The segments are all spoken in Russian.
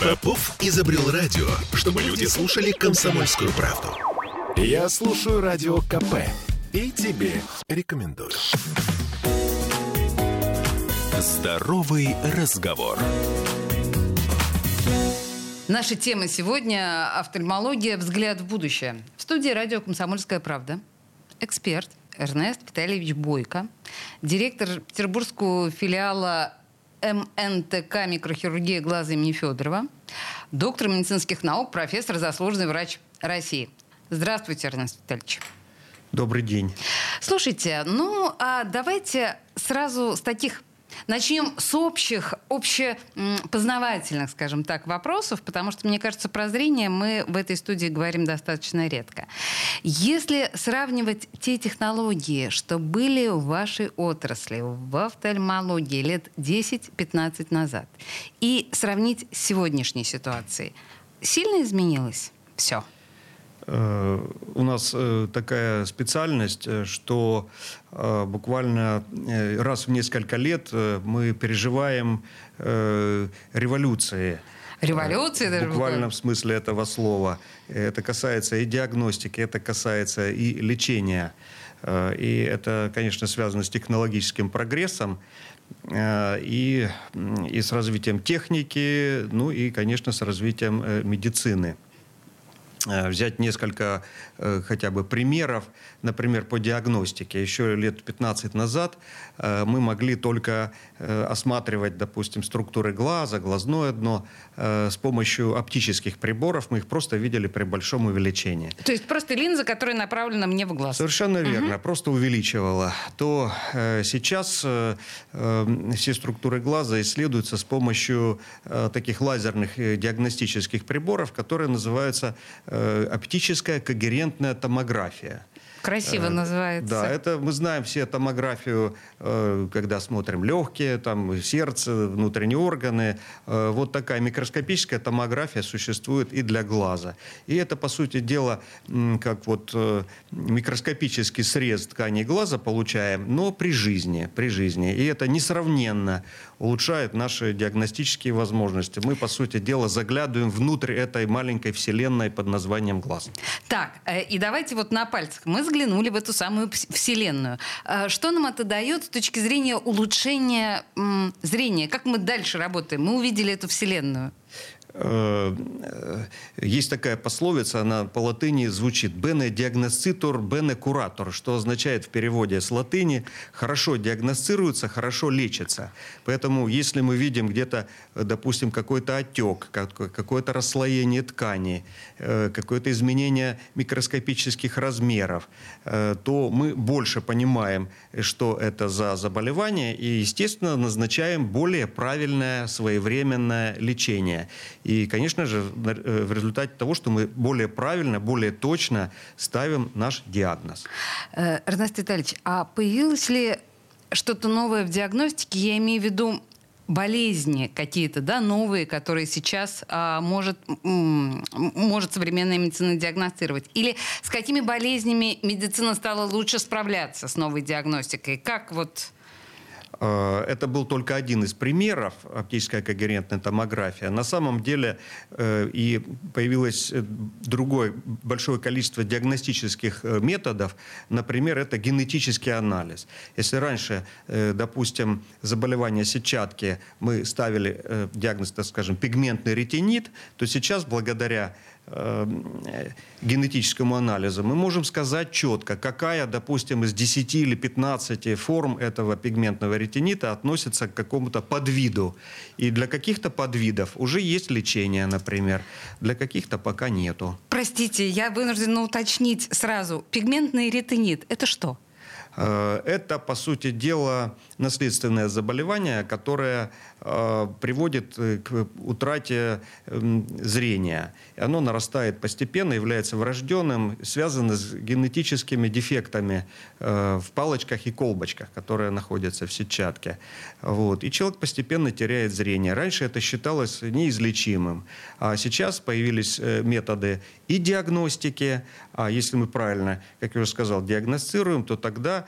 Попов изобрел радио, чтобы люди слушали комсомольскую правду. Я слушаю радио КП и тебе рекомендую. Здоровый разговор. Наша тема сегодня – офтальмология «Взгляд в будущее». В студии радио «Комсомольская правда» эксперт Эрнест Витальевич Бойко, директор петербургского филиала МНТК «Микрохирургия глаза» имени Федорова, доктор медицинских наук, профессор, заслуженный врач России. Здравствуйте, Эрнест Витальевич. Добрый день. Слушайте, ну а давайте сразу с таких Начнем с общих, общепознавательных, скажем так, вопросов, потому что, мне кажется, про зрение мы в этой студии говорим достаточно редко. Если сравнивать те технологии, что были в вашей отрасли, в офтальмологии лет 10-15 назад, и сравнить с сегодняшней ситуацией, сильно изменилось все? Э, у нас э, такая специальность, э, что буквально раз в несколько лет мы переживаем революции. Революции даже буквально в смысле этого слова. Это касается и диагностики, это касается и лечения. И это, конечно, связано с технологическим прогрессом и, и с развитием техники, ну и, конечно, с развитием медицины. Э, взять несколько э, хотя бы примеров, например, по диагностике. Еще лет 15 назад э, мы могли только осматривать, допустим, структуры глаза, глазное дно с помощью оптических приборов. Мы их просто видели при большом увеличении. То есть просто линза, которая направлена мне в глаз. Совершенно верно, угу. просто увеличивала. То сейчас все структуры глаза исследуются с помощью таких лазерных диагностических приборов, которые называются оптическая когерентная томография. Красиво э, называется. Да, это мы знаем все томографию, э, когда смотрим легкие, там сердце, внутренние органы. Э, вот такая микроскопическая томография существует и для глаза. И это, по сути дела, как вот микроскопический срез ткани глаза получаем, но при жизни, при жизни. И это несравненно улучшает наши диагностические возможности. Мы, по сути дела, заглядываем внутрь этой маленькой вселенной под названием глаз. Так, и давайте вот на пальцах. Мы взглянули в эту самую Вселенную. А что нам это дает с точки зрения улучшения зрения? Как мы дальше работаем? Мы увидели эту Вселенную. Э, есть такая пословица, она по латыни звучит «бене диагноститор, бене куратор», что означает в переводе с латыни «хорошо диагностируется, хорошо лечится». Поэтому если мы видим где-то, допустим, какой-то отек, какое-то расслоение ткани, э, какое-то изменение микроскопических размеров, э, то мы больше понимаем, что это за заболевание, и, естественно, назначаем более правильное своевременное лечение. И, конечно же, э, в результате того, что мы более правильно, более точно ставим наш диагноз. Эрнест Витальевич, а появилось ли что-то новое в диагностике? Я имею в виду болезни какие-то, да, новые, которые сейчас а, может, может современная медицина диагностировать? Или с какими болезнями медицина стала лучше справляться с новой диагностикой? Как вот это был только один из примеров оптическая когерентная томография. На самом деле э, и появилось э, другое большое количество диагностических методов. Например, это генетический анализ. Если раньше, допустим, заболевание сетчатки мы ставили диагноз, так скажем, пигментный ретинит, то сейчас благодаря Э, генетическому анализу, мы можем сказать четко, какая, допустим, из 10 или 15 форм этого пигментного ретинита относится к какому-то подвиду. И для каких-то подвидов уже есть лечение, например, для каких-то пока нету. Простите, я вынуждена уточнить сразу. Пигментный ретинит – это что? Э, это, по сути дела, наследственное заболевание, которое э, приводит э, к утрате эм, зрения. Оно нарастает постепенно, является врожденным, связано с генетическими дефектами в палочках и колбочках, которые находятся в сетчатке. Вот. И человек постепенно теряет зрение. Раньше это считалось неизлечимым. А сейчас появились методы и диагностики, а если мы правильно, как я уже сказал, диагностируем, то тогда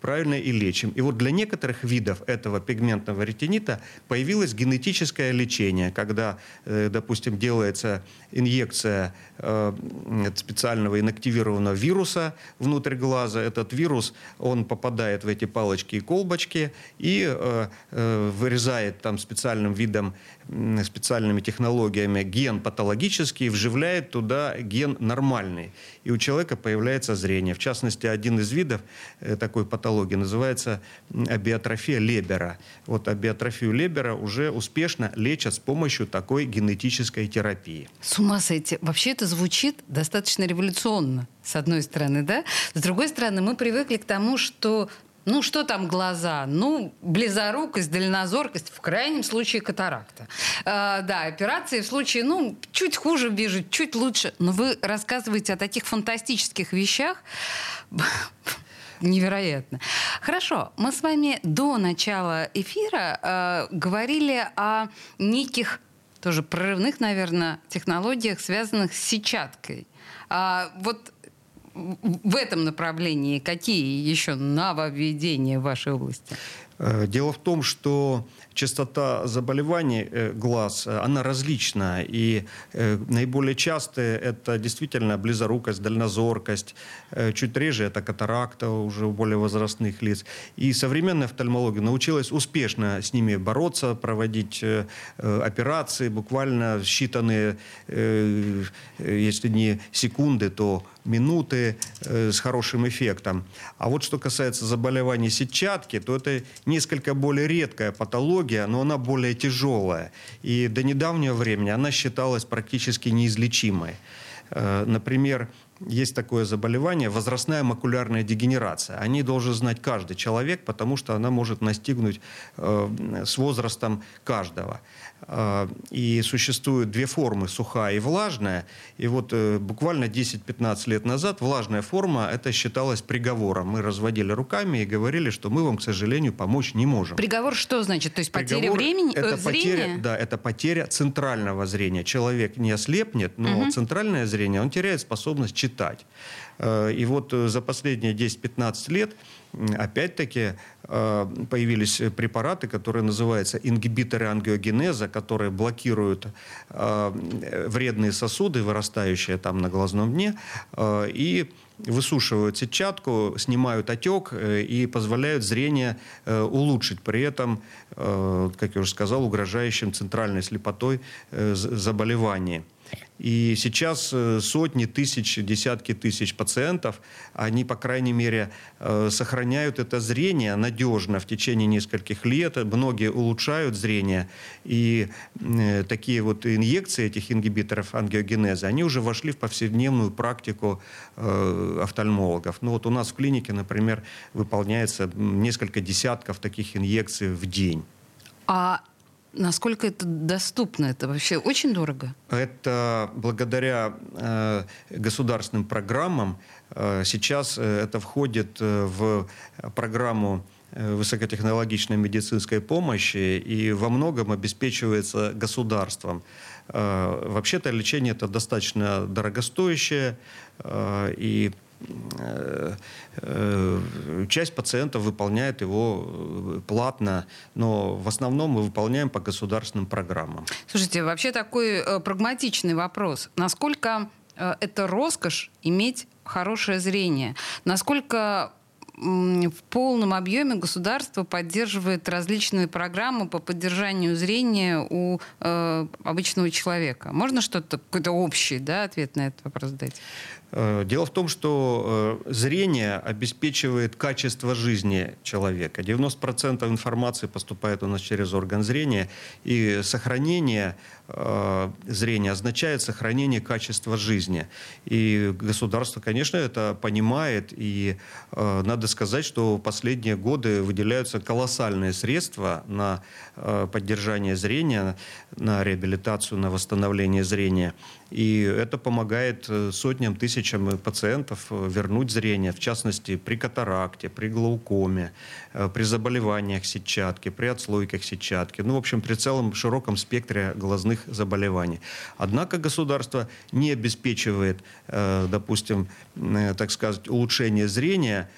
правильно и лечим. И вот для некоторых видов этого пигментного ретинита появилось генетическое лечение, когда, э, допустим, делается инъекция э, специального инактивированного вируса внутрь глаза. Этот вирус, он попадает в эти палочки и колбочки и э, вырезает там специальным видом, специальными технологиями ген патологический, вживляет туда ген нормальный. И у человека появляется зрение. В частности, один из видов такой патологии называется абиотрофия Лебера. Вот абиотрофию Лебера уже успешно лечат с помощью такой генетической терапии. С ума сойти. Вообще это звучит достаточно революционно, с одной стороны, да? С другой стороны, мы привыкли к тому, что ну, что там глаза? Ну, близорукость, дальнозоркость, в крайнем случае катаракта. Э, да, операции в случае, ну, чуть хуже вижу, чуть лучше. Но вы рассказываете о таких фантастических вещах невероятно. Хорошо, мы с вами до начала эфира э, говорили о неких тоже прорывных, наверное, технологиях, связанных с сетчаткой. А вот в этом направлении какие еще нововведения в вашей области? Э, дело в том, что частота заболеваний э, глаз, э, она различна. И наиболее частые это действительно близорукость, дальнозоркость. Чуть реже это катаракта уже у более возрастных лиц. И современная офтальмология научилась успешно с ними бороться, проводить операции буквально считанные, если не секунды, то минуты э, с хорошим эффектом. А вот что касается заболеваний сетчатки, то это несколько более редкая патология, но она более тяжелая. И до недавнего времени она считалась практически неизлечимой. Э, например, есть такое заболевание, возрастная макулярная дегенерация. Они должен знать каждый человек, потому что она может настигнуть э, с возрастом каждого. Э, и существуют две формы, сухая и влажная. И вот э, буквально 10-15 лет назад влажная форма, это считалось приговором. Мы разводили руками и говорили, что мы вам, к сожалению, помочь не можем. Приговор что значит? То есть потеря Приговор времени, это э, зрения? Потеря, да, это потеря центрального зрения. Человек не ослепнет, но угу. центральное зрение, он теряет способность читать. Э, и вот э, за последние 10-15 лет опять-таки э, появились препараты, которые называются ингибиторы ангиогенеза, которые блокируют вредные сосуды, вырастающие там на глазном дне, и высушивают сетчатку, снимают отек и позволяют зрение улучшить. При этом, как я уже сказал, угрожающим центральной слепотой заболеванием. И сейчас э, сотни тысяч, десятки тысяч пациентов, они, по крайней мере, э, сохраняют это зрение надежно в течение нескольких лет. Многие улучшают зрение. И э, такие вот инъекции этих ингибиторов ангиогенеза, они уже вошли в повседневную практику офтальмологов. Ну вот у нас в клинике, например, выполняется несколько десятков таких инъекций в день. А Насколько это доступно? Это вообще очень дорого? Это благодаря э, государственным программам. Э, сейчас э, это входит э, в программу э, высокотехнологичной медицинской помощи и во многом обеспечивается государством. Вообще-то лечение это достаточно дорогостоящее, и Э, э, часть пациентов выполняет его э, платно, но в основном мы выполняем по государственным программам. Слушайте, вообще такой прагматичный вопрос. Насколько это роскошь иметь хорошее зрение? Насколько в полном объеме государство поддерживает различные программы по поддержанию зрения у э, обычного человека. Можно что-то, какой-то общий да, ответ на этот вопрос дать? Э, дело в том, что э, зрение обеспечивает качество жизни человека. 90% информации поступает у нас через орган зрения, и сохранение э, зрения означает сохранение качества жизни. И государство, конечно, это понимает, и надо сказать, что в последние годы выделяются колоссальные средства на поддержание зрения, на реабилитацию, на восстановление зрения. И это помогает сотням тысяч тысячам пациентов вернуть зрение, в частности, при катаракте, при глаукоме, при заболеваниях сетчатки, при отслойках сетчатки, ну, в общем, при целом широком спектре глазных заболеваний. Однако государство не обеспечивает, допустим, так сказать, улучшение зрения,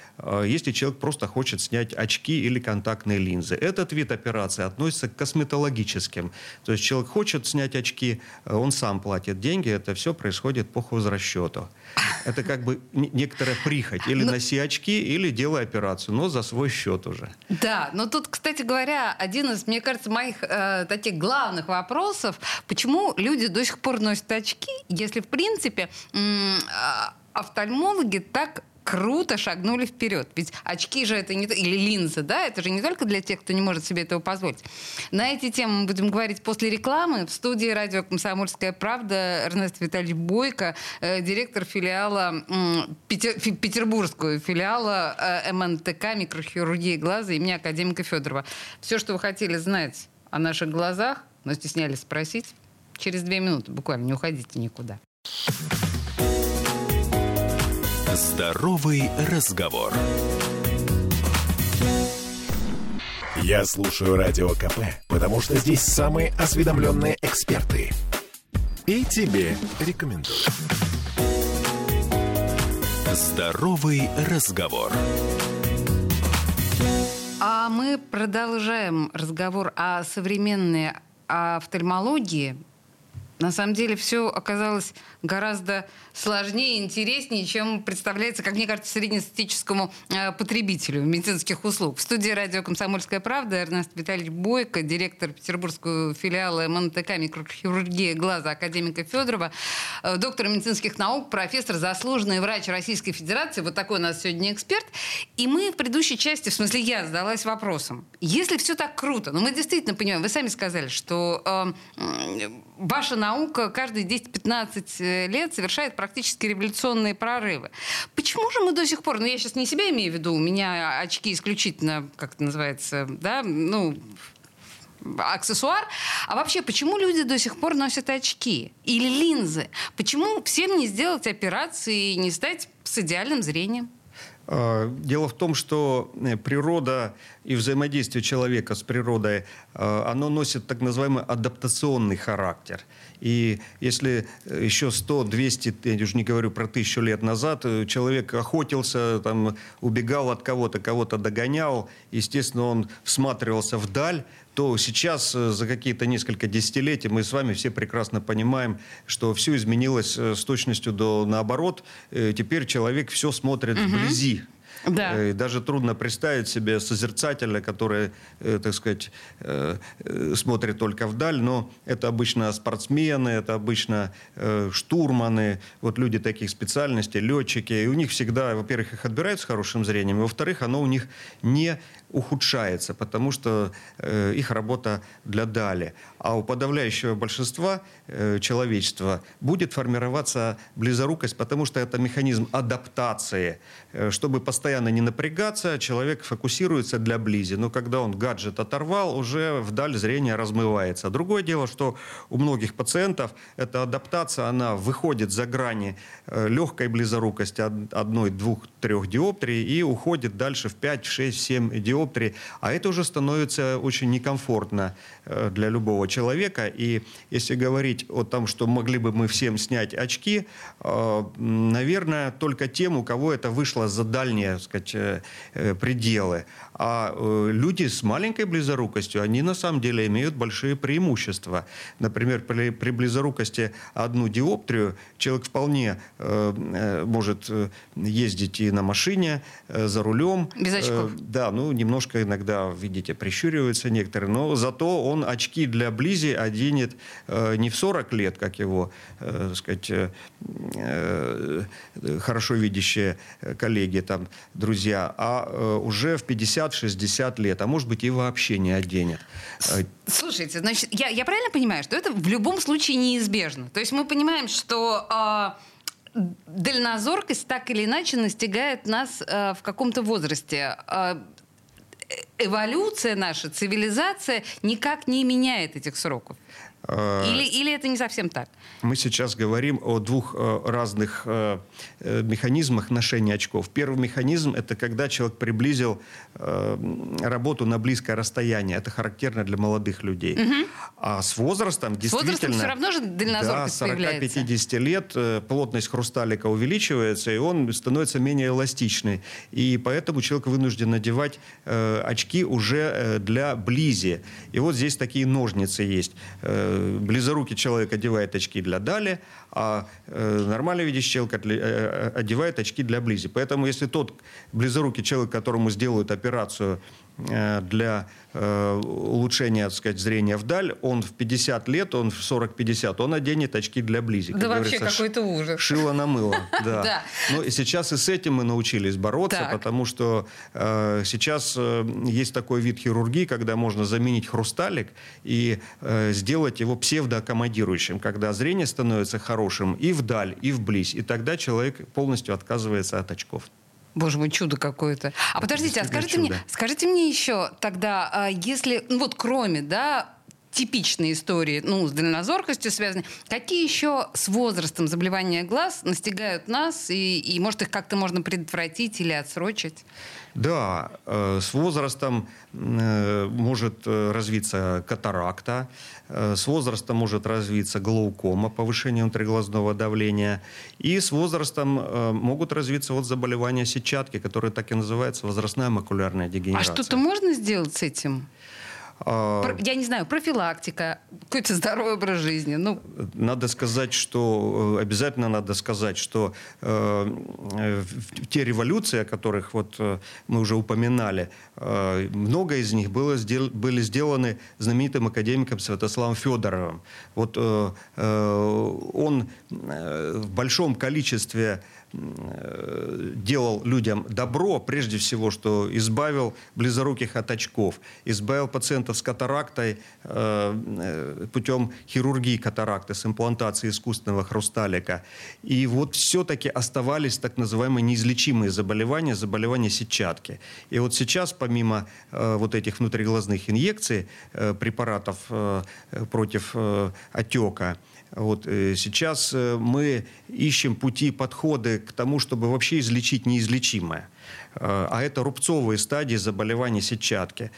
если человек просто хочет снять очки или контактные линзы. Этот вид операции относится к косметологическим. То есть человек хочет снять очки, он сам платит деньги, это все происходит по хозрасчету. Это как бы некоторая прихоть. Или но... носи очки, или делай операцию, но за свой счет уже. Да, но тут, кстати говоря, один из, мне кажется, моих э, таких главных вопросов, почему люди до сих пор носят очки, если, в принципе, э, офтальмологи так круто шагнули вперед. Ведь очки же это не... Или линзы, да? Это же не только для тех, кто не может себе этого позволить. На эти темы мы будем говорить после рекламы. В студии радио «Комсомольская правда» Эрнест Витальевич Бойко, э, директор филиала, э, Петер, петербургского филиала э, МНТК «Микрохирургия глаза» имени академика Федорова. Все, что вы хотели знать о наших глазах, но стеснялись спросить, через две минуты буквально, не уходите никуда. Здоровый разговор. Я слушаю радио КП, потому что здесь самые осведомленные эксперты. И тебе рекомендую. Здоровый разговор. А мы продолжаем разговор о современной офтальмологии. На самом деле все оказалось гораздо сложнее и интереснее, чем представляется, как мне кажется, среднестатистическому э, потребителю медицинских услуг. В студии радио «Комсомольская правда» Эрнест Витальевич Бойко, директор петербургского филиала МНТК «Микрохирургия глаза» академика Федорова, э, доктор медицинских наук, профессор, заслуженный врач Российской Федерации. Вот такой у нас сегодня эксперт. И мы в предыдущей части, в смысле я, задалась вопросом. Если все так круто, ну мы действительно понимаем, вы сами сказали, что э, ваша наука каждые 10-15 э, лет совершает практически революционные прорывы. Почему же мы до сих пор, ну я сейчас не себя имею в виду, у меня очки исключительно, как это называется, да, ну, аксессуар. А вообще, почему люди до сих пор носят очки или линзы? Почему всем не сделать операции и не стать с идеальным зрением? А, дело в том, что э, природа и взаимодействие человека с природой, а, оно носит так называемый адаптационный характер. И если э, еще 100, 200, я уже не говорю про тысячу лет назад, э, человек охотился, там, убегал от кого-то, кого-то догонял, естественно, он всматривался вдаль, то сейчас э, за какие-то несколько десятилетий мы с вами все прекрасно понимаем, что все изменилось с точностью до наоборот. Теперь человек все смотрит угу. вблизи. Да. Э, и даже трудно представить себе созерцателя, который, э, так сказать, э, смотрит только вдаль, но это обычно спортсмены, это обычно штурманы, вот люди таких специальностей, летчики, и у них всегда, во-первых, их отбирают с хорошим зрением, во-вторых, оно у них не ухудшается, потому что э, их работа для дали. А у подавляющего большинства э, человечества будет формироваться близорукость, потому что это механизм адаптации. Э, чтобы постоянно не напрягаться, человек фокусируется для близи. Но когда он гаджет оторвал, уже вдаль зрение размывается. Другое дело, что у многих пациентов эта адаптация, она выходит за грани э, легкой близорукости одной, двух, трех диоптрий и уходит дальше в 5, 6, 7 диоптрий диоптрии, а это уже становится очень некомфортно для любого человека. И если говорить о том, что могли бы мы всем снять очки, э, наверное, только тем, у кого это вышло за дальние так сказать, э, пределы. А люди с маленькой близорукостью, они на самом деле имеют большие преимущества. Например, при, при близорукости одну диоптрию человек вполне может ездить и на машине, за рулем. Без очков? Да, ну, немножко иногда, видите, прищуриваются некоторые, но зато он очки для близи оденет э, не в 40 лет, как его, э, сказать, э, э, хорошо видящие коллеги, там, друзья, а э, уже в 50-60 лет, а может быть и вообще не оденет. Э, Слушайте, значит, я, я правильно понимаю, что это в любом случае неизбежно? То есть мы понимаем, что... Э, дальнозоркость так или иначе настигает нас э, в каком-то возрасте. Э, эволюция наша, цивилизация никак не меняет этих сроков. Э, или, или это не совсем так? Мы сейчас говорим о двух э, разных э, механизмах ношения очков. Первый механизм – это когда человек приблизил работу на близкое расстояние. Это характерно для молодых людей. Угу. А с возрастом действительно... С возрастом все равно же дальнозоркость да, 40-50 лет плотность хрусталика увеличивается, и он становится менее эластичный. И поэтому человек вынужден надевать очки уже для близи. И вот здесь такие ножницы есть близорукий человек одевает очки для дали, а э, нормально видящий человек э, э, одевает очки для близи. Поэтому если тот близорукий человек, которому сделают операцию для э, улучшения, так сказать, зрения вдаль, он в 50 лет, он в 40-50, он оденет очки для близи. Да вообще какой-то ужас. Шило на мыло, да. Ну и сейчас и с этим мы научились бороться, потому что э, сейчас есть такой вид хирургии, когда можно заменить хрусталик и сделать его псевдоаккомодирующим, когда зрение становится хорошим и вдаль, и вблизь, и тогда человек полностью отказывается от очков. Боже мой, чудо какое-то. А подождите, а скажите чудо. мне, скажите мне еще тогда, а если, ну вот кроме, да, типичные истории, ну, с дальнозоркостью связаны. Какие еще с возрастом заболевания глаз настигают нас, и, и может, их как-то можно предотвратить или отсрочить? Да, э, с возрастом э, может э, развиться катаракта, с возрастом может развиться глаукома, повышение внутриглазного давления, и с возрастом могут развиться вот заболевания сетчатки, которые так и называются возрастная макулярная а дегенерация. А что-то можно сделать с этим? А, я не знаю, профилактика, какой-то здоровый образ жизни. Ну. Надо сказать, что э, обязательно надо сказать, что э, те революции, о которых вот э, мы уже упоминали, э, много из них было сдел, были сделаны знаменитым академиком Святославом Федоровым. Вот э, э, он в большом количестве Э, делал людям добро, прежде всего, что избавил близоруких от очков, избавил пациентов с катарактой э, э, путем хирургии катаракты, с имплантацией искусственного хрусталика. И вот все-таки оставались так называемые неизлечимые заболевания, заболевания сетчатки. И вот сейчас, помимо вот этих внутриглазных инъекций, препаратов против отека, вот, э, сейчас э, мы ищем пути, подходы к тому, чтобы вообще излечить неизлечимое. Э, а это рубцовые стадии заболевания сетчатки.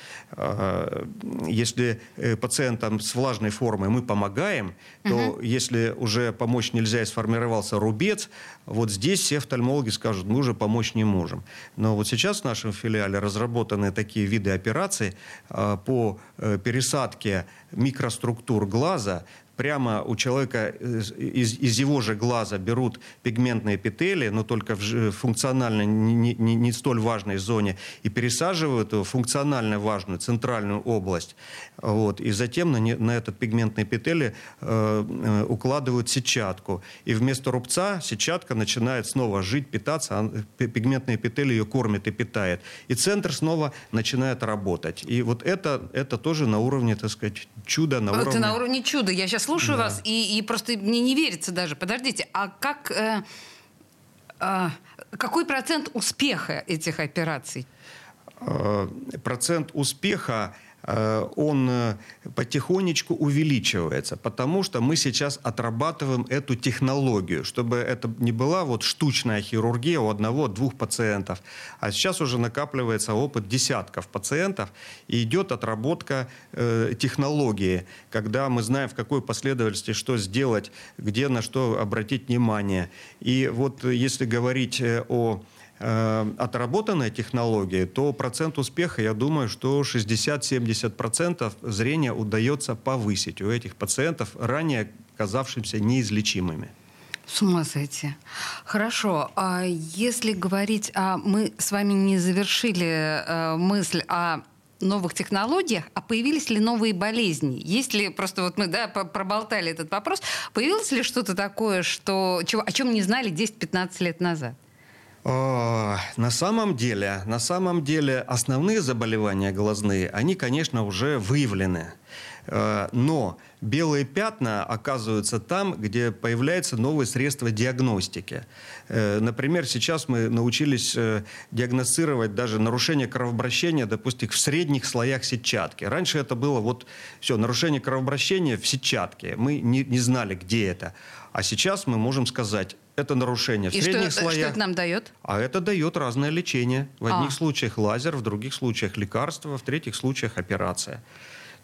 Если пациентам с влажной формой мы помогаем, то угу. если уже помочь нельзя и сформировался рубец, вот здесь все офтальмологи скажут, мы уже помочь не можем. Но вот сейчас в нашем филиале разработаны такие виды операций по пересадке микроструктур глаза прямо у человека из, из его же глаза берут пигментные эпители, но только в функционально не, не, не столь важной зоне, и пересаживают в функционально важную центральную область. Вот, и затем на, не, на этот пигментный эпители э, э, укладывают сетчатку. И вместо рубца сетчатка начинает снова жить, питаться, а пигментный эпителий ее кормит и питает. И центр снова начинает работать. И вот это, это тоже на уровне, так сказать, чуда. На это уровне... на уровне чуда. Я сейчас слушаю да. вас, и, и просто мне не верится даже. Подождите, а как... Э, э, какой процент успеха этих операций? Э, процент успеха он э, потихонечку увеличивается, потому что мы сейчас отрабатываем эту технологию, чтобы это не была вот штучная хирургия у одного-двух пациентов, а сейчас уже накапливается опыт десятков пациентов, и идет отработка э, технологии, когда мы знаем, в какой последовательности что сделать, где на что обратить внимание. И вот если говорить о Э, отработанная технология, то процент успеха, я думаю, что 60-70% зрения удается повысить у этих пациентов, ранее казавшимся неизлечимыми. С ума сойти. Хорошо. А если говорить, а мы с вами не завершили э, мысль о новых технологиях, а появились ли новые болезни? Есть ли, просто вот мы да, проболтали этот вопрос, появилось ли что-то такое, что, чего, о чем не знали 10-15 лет назад? На самом деле, на самом деле основные заболевания глазные, они, конечно, уже выявлены. Э, но белые пятна оказываются там, где появляются новые средства диагностики. Э, например, сейчас мы научились э, диагностировать даже нарушение кровообращения, допустим, в средних слоях сетчатки. Раньше это было вот все, нарушение кровообращения в сетчатке. Мы не, не знали, где это. А сейчас мы можем сказать, это нарушение в И средних что, слоях. что это нам дает? А это дает разное лечение. В одних А. случаях лазер, в других случаях лекарства, в третьих случаях операция.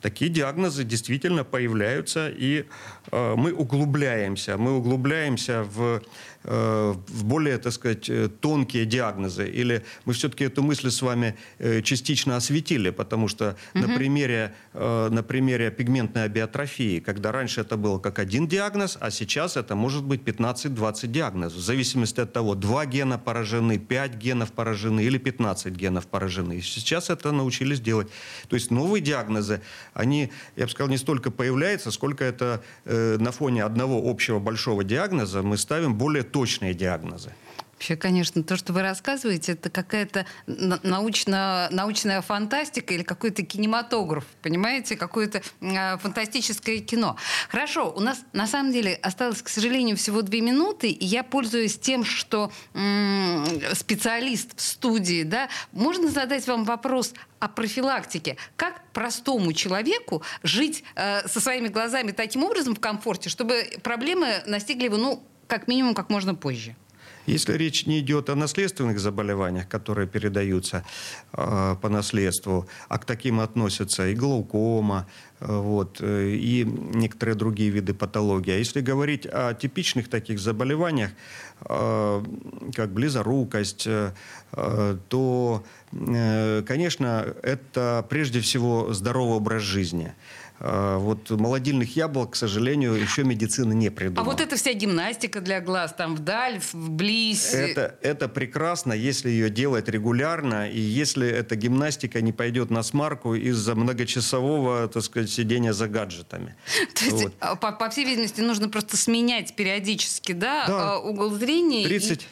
Такие диагнозы действительно появляются, и э, мы углубляемся. Мы углубляемся в, в более, так сказать, э, тонкие диагнозы. Или мы все-таки эту мысль с вами э, частично осветили, потому что на, примере, э, на примере пигментной абиотрофии, когда раньше это было как один диагноз, а сейчас это может быть 15-20 диагнозов. В зависимости от того, 2 гена поражены, 5 генов поражены или 15 генов поражены. И сейчас это научились делать. То есть новые диагнозы, они, я бы сказал, не столько появляются, сколько это э, на фоне одного общего большого диагноза мы ставим более точные диагнозы. Вообще, конечно, то, что вы рассказываете, это какая-то на- научно, научная фантастика или какой-то кинематограф, понимаете, какое-то э, фантастическое кино. Хорошо, у нас на самом деле осталось, к сожалению, всего две минуты, и я пользуюсь тем, что м, специалист в студии, да, можно задать вам вопрос о профилактике. Как простому человеку жить э, со своими глазами таким образом в комфорте, чтобы проблемы настигли его, ну, как минимум, как можно позже? Если речь не идет о наследственных заболеваниях, которые передаются э, по наследству, а к таким относятся и глаукома, э, вот, э, и некоторые другие виды патологии. А если говорить о типичных таких заболеваниях, э, как близорукость, э, э, то, э, конечно, это прежде всего здоровый образ жизни. Вот молодильных яблок, к сожалению, еще медицина не А придумала. вот эта вся гимнастика для глаз, там вдаль, вблизь. Это, это прекрасно, если ее делать регулярно, и если эта гимнастика не пойдет на смарку из-за многочасового, так сказать, сидения за гаджетами. То есть, Вот. а, по, по всей видимости, нужно просто сменять периодически, да, Да. а, угол зрения. и- 30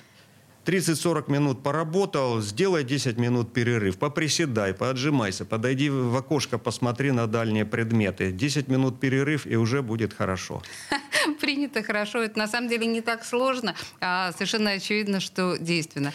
30-40 минут поработал, сделай 10 минут перерыв, поприседай, поотжимайся, подойди в окошко, посмотри на дальние предметы. 10 минут перерыв, и уже будет хорошо. Принято хорошо. Это на самом деле не так сложно, а совершенно очевидно, что действенно.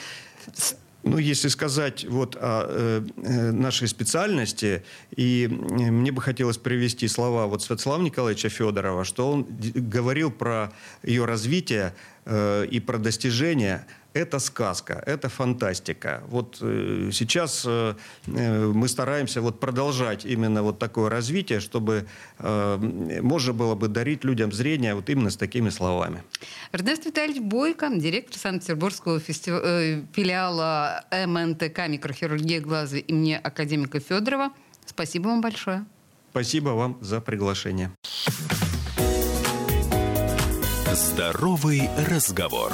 Ну, если сказать вот о э, э, нашей специальности, и э, мне бы хотелось привести слова вот Святослава Николаевича Федорова, что он говорил про ее развитие э, и про достижения. Это сказка, это фантастика. Вот э, сейчас э, э, мы стараемся вот продолжать именно вот такое развитие, чтобы э, можно было бы дарить людям зрение вот именно с такими словами. Эрнест Витальевич Бойко, директор Санкт-Петербургского фестив- э, филиала МНТК «Микрохирургия глаза» имени академика Федорова. Спасибо вам большое. Спасибо вам за приглашение. Здоровый разговор.